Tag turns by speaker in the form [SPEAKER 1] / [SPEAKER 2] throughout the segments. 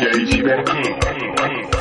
[SPEAKER 1] Sobredosis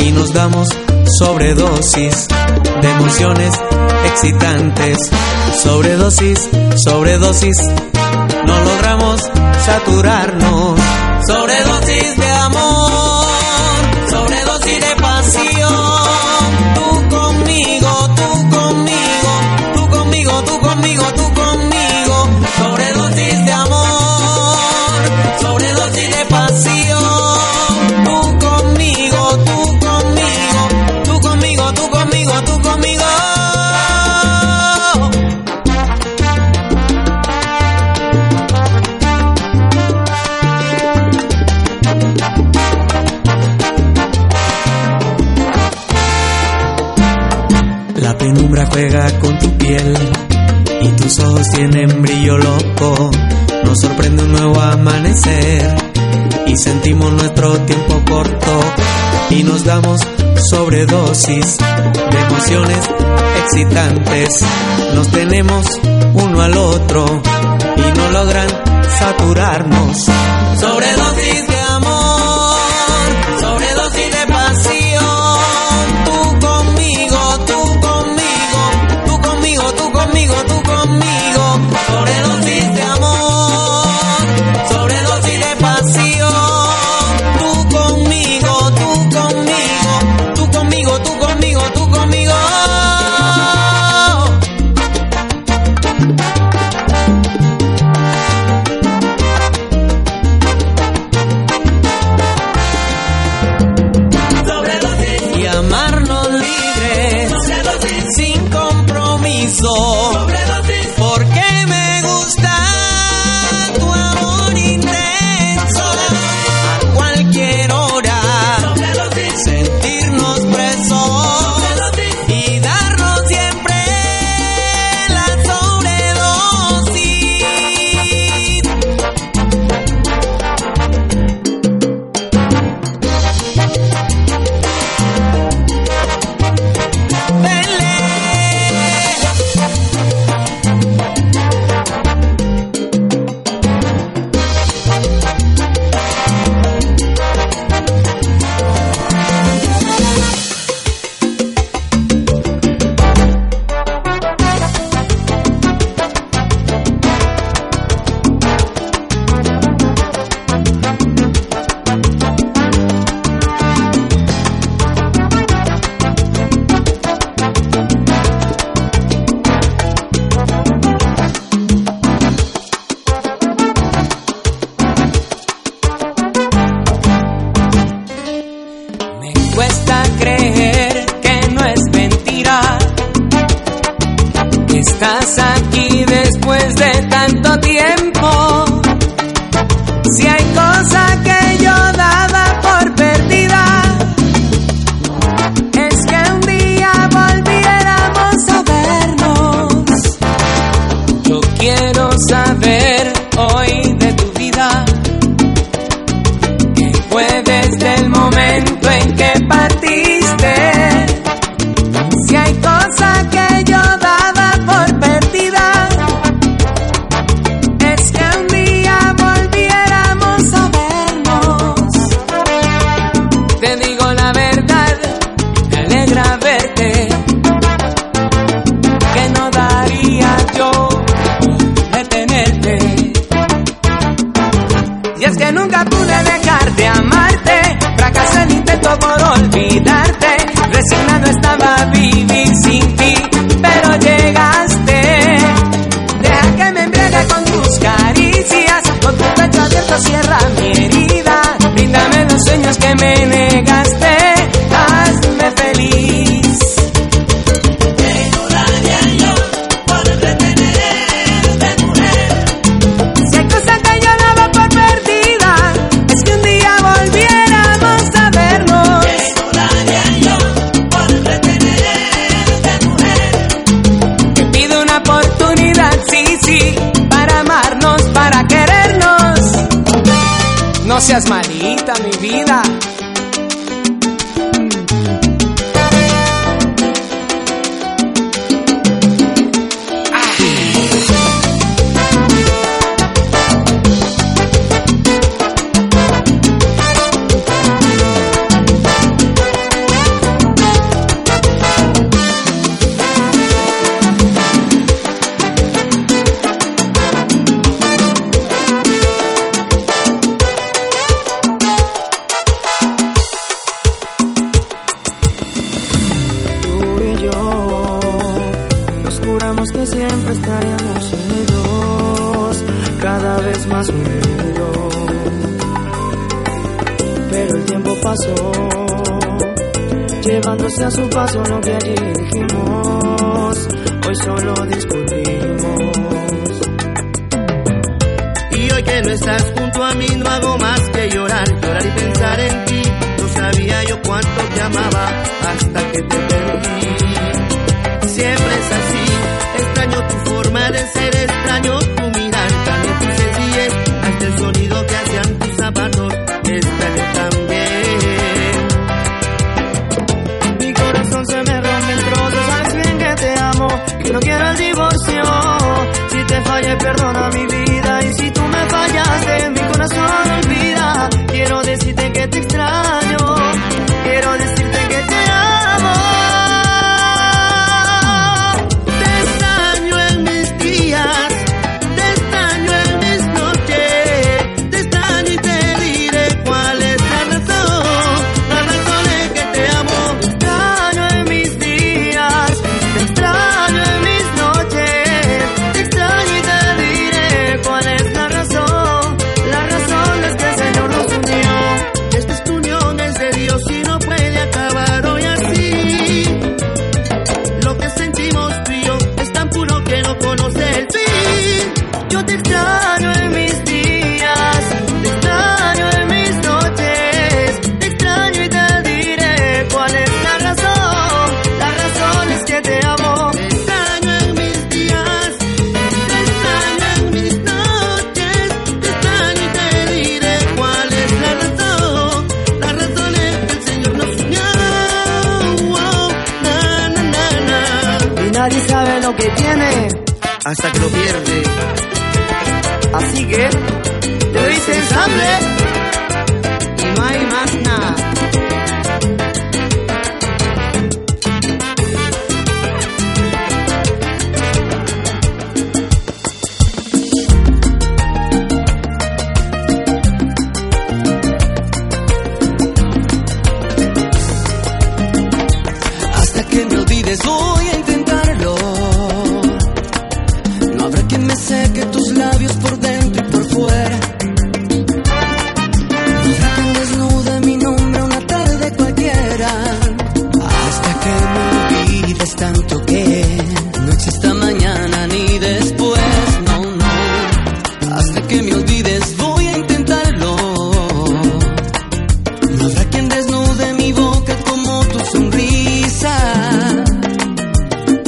[SPEAKER 1] y nos damos sobredosis de emociones excitantes. Sobredosis, sobredosis, no logramos saturarnos. Sobredosis de amor, con tu piel y tus ojos tienen brillo loco. Nos sorprende un nuevo amanecer y sentimos nuestro tiempo corto y nos damos sobredosis de emociones excitantes. Nos tenemos uno al otro y no logran saturarnos. Sobredosis saber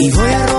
[SPEAKER 1] y voy a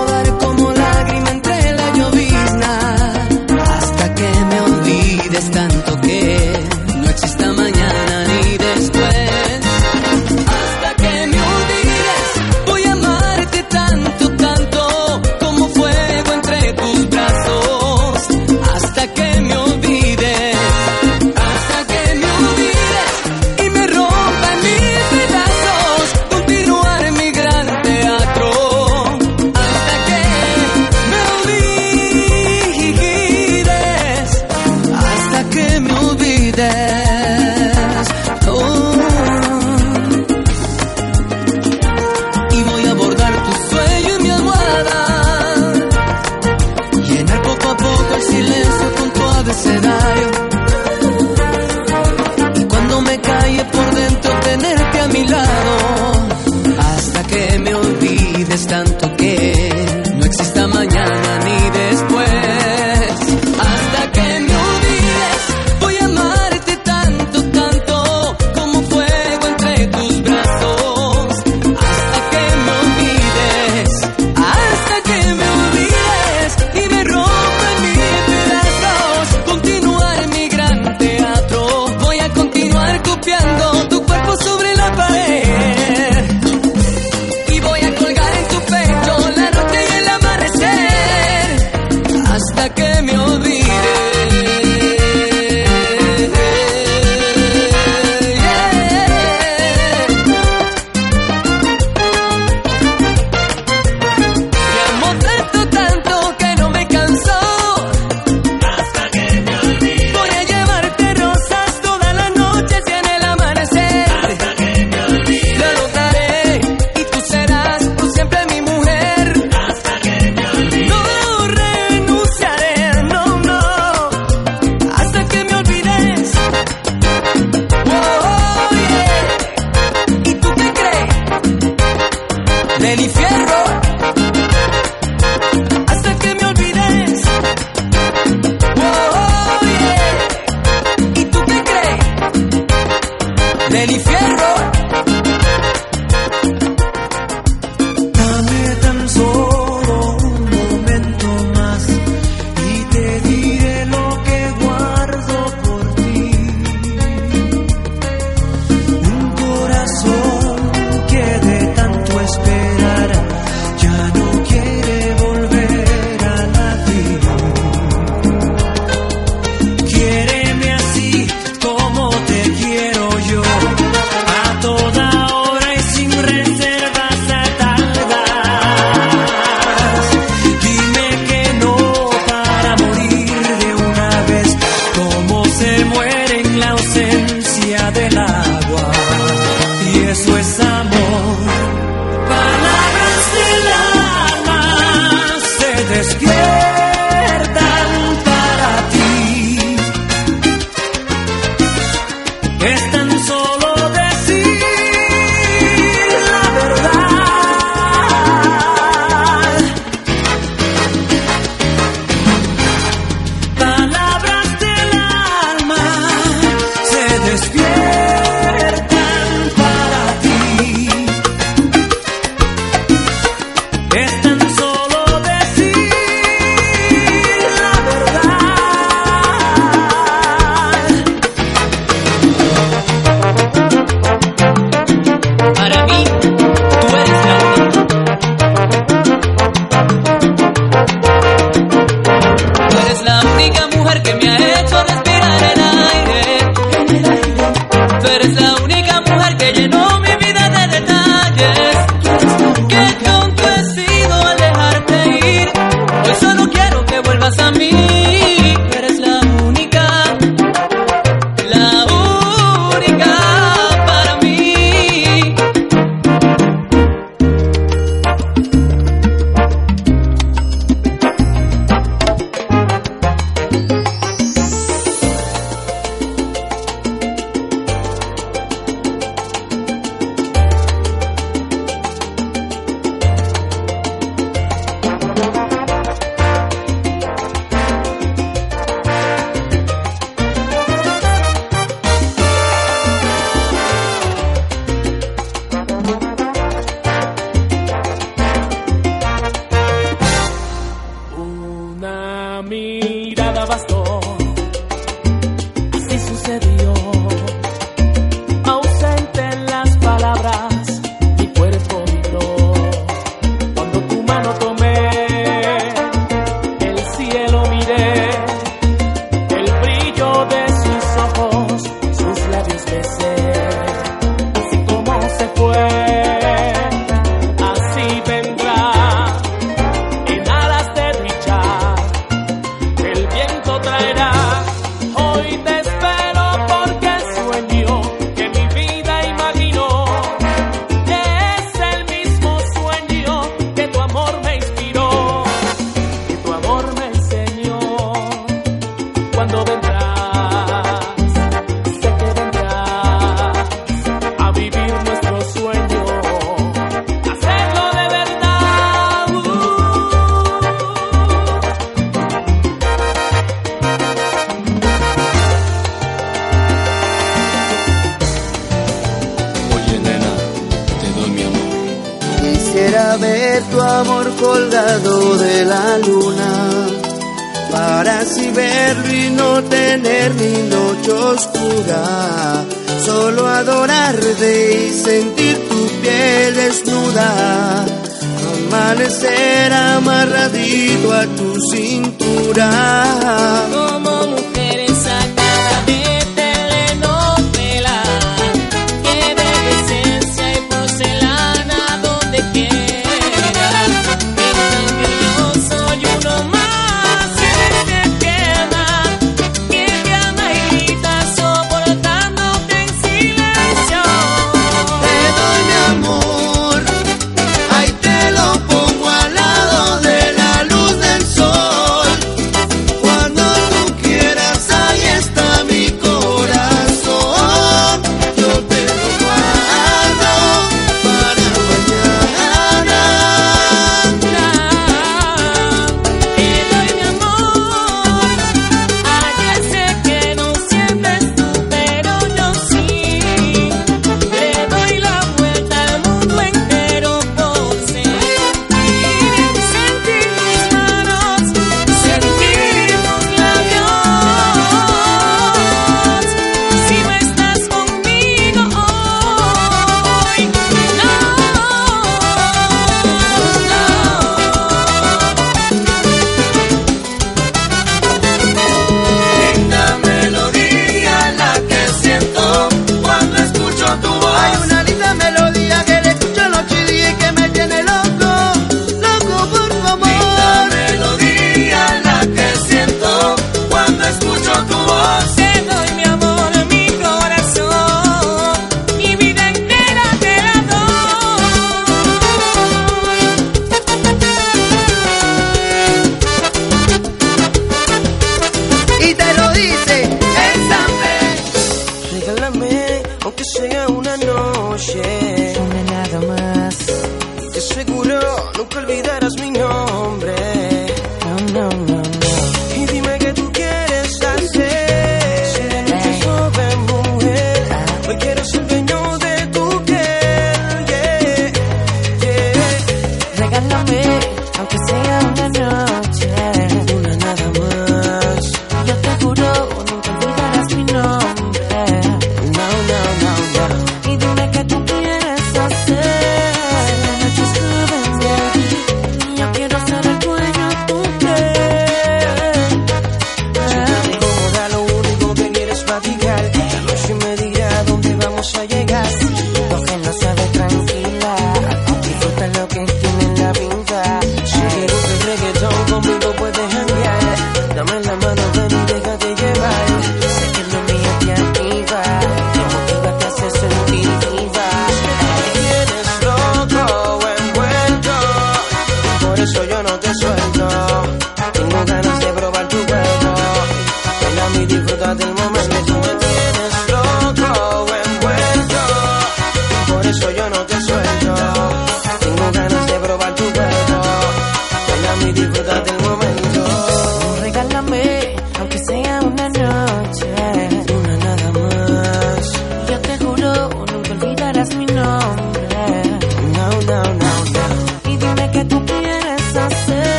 [SPEAKER 1] les quiero. Tú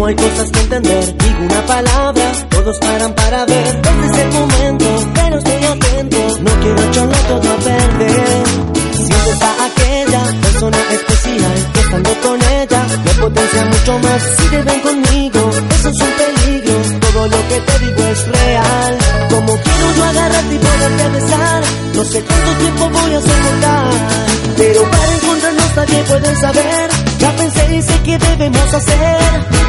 [SPEAKER 1] No hay cosas que entender, digo una palabra, todos paran para
[SPEAKER 2] ver. Este es el momento,
[SPEAKER 3] pero estoy atento, no quiero cholo todo a perder. Siempre está aquella persona especial, que
[SPEAKER 2] estando con ella, me potencia mucho más. Si te
[SPEAKER 3] ven conmigo, eso es un peligro, todo lo que te
[SPEAKER 2] digo es
[SPEAKER 3] real. Como quiero yo
[SPEAKER 2] agarrarte y poderte besar, no
[SPEAKER 1] sé cuánto tiempo voy a soportar, pero para encontrarnos nadie puede saber, ya pensé dice que debemos hacer.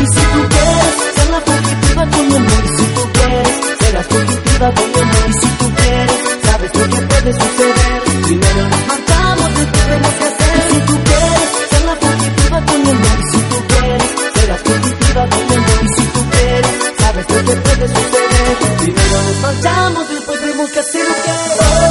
[SPEAKER 1] Y si
[SPEAKER 3] tú
[SPEAKER 4] quieres ser la fugitiva con
[SPEAKER 2] mi amor, y si tú quieres ser la fugitiva con mi
[SPEAKER 4] amor,
[SPEAKER 5] y si tú quieres, sabes lo que puede suceder. Primero nos marcamos y tenemos que hacer. Y si tú quieres ser la fugitiva con mi amor, y si tú quieres
[SPEAKER 2] ser la fugitiva con mi amor, y si tú quieres, sabes lo que puede suceder. Primero nos marchamos, después vemos que hacer lo que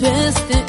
[SPEAKER 3] best thing.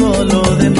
[SPEAKER 6] Tú eres mala.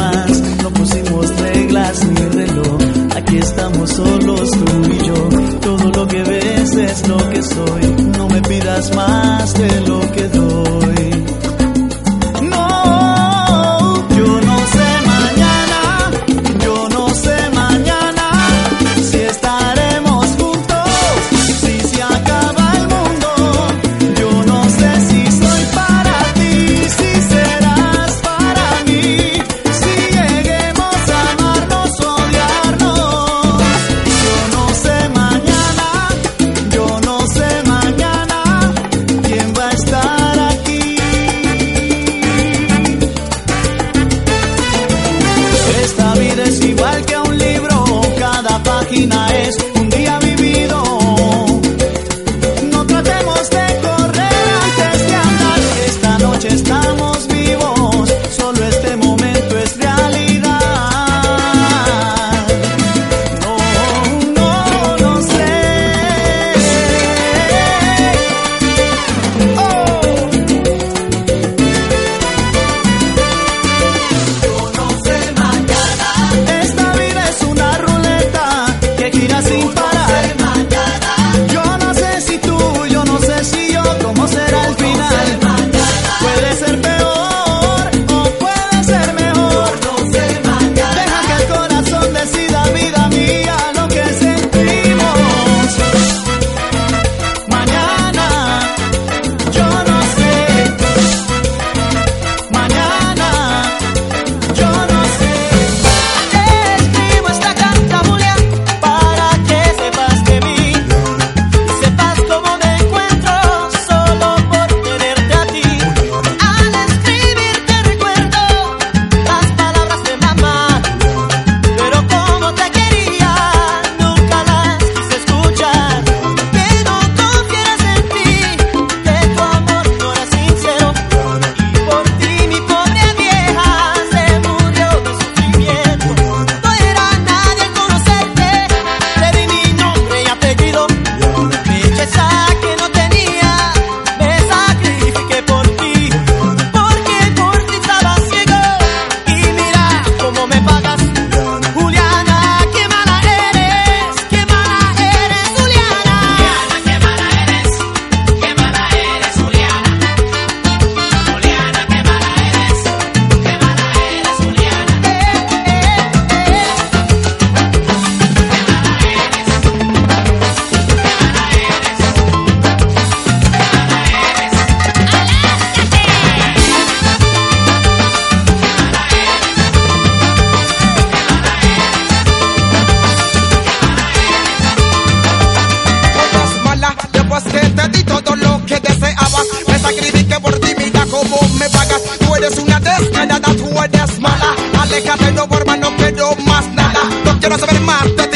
[SPEAKER 6] No quiero más nada. No quiero saber más